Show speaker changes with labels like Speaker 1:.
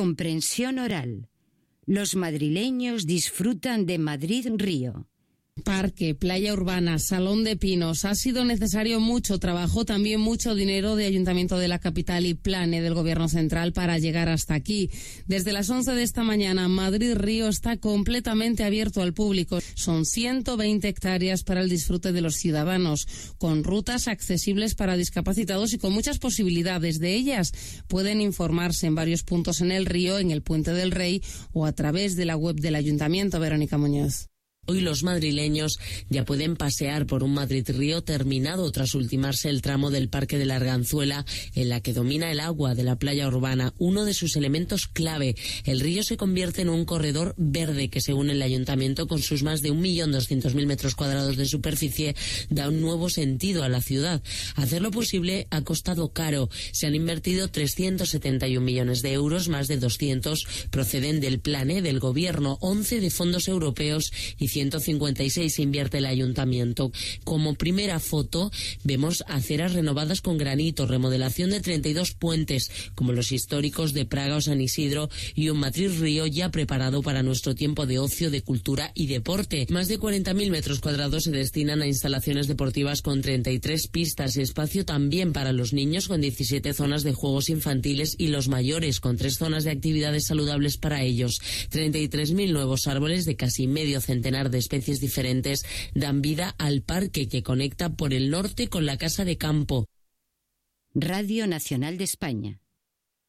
Speaker 1: Comprensión oral. Los madrileños disfrutan de Madrid Río.
Speaker 2: Parque, playa urbana, salón de pinos. Ha sido necesario mucho trabajo, también mucho dinero de Ayuntamiento de la Capital y Plane del Gobierno Central para llegar hasta aquí. Desde las 11 de esta mañana, Madrid Río está completamente abierto al público. Son 120 hectáreas para el disfrute de los ciudadanos, con rutas accesibles para discapacitados y con muchas posibilidades. De ellas pueden informarse en varios puntos en el río, en el Puente del Rey o a través de la web del Ayuntamiento. Verónica Muñoz.
Speaker 3: Hoy los madrileños ya pueden pasear por un Madrid Río terminado tras ultimarse el tramo del Parque de la Arganzuela en la que domina el agua de la playa urbana, uno de sus elementos clave. El río se convierte en un corredor verde que según el ayuntamiento con sus más de 1.200.000 metros cuadrados de superficie da un nuevo sentido a la ciudad. Hacerlo posible ha costado caro. Se han invertido 371 millones de euros, más de 200 proceden del plane del gobierno, 11 de fondos europeos y 156 invierte el ayuntamiento. Como primera foto vemos aceras renovadas con granito, remodelación de 32 puentes, como los históricos de Praga o San Isidro, y un matriz río ya preparado para nuestro tiempo de ocio, de cultura y deporte. Más de 40.000 metros cuadrados se destinan a instalaciones deportivas con 33 pistas espacio también para los niños con 17 zonas de juegos infantiles y los mayores con tres zonas de actividades saludables para ellos. 33.000 nuevos árboles de casi medio de especies diferentes dan vida al parque que conecta por el norte con la casa de campo.
Speaker 1: Radio Nacional de España.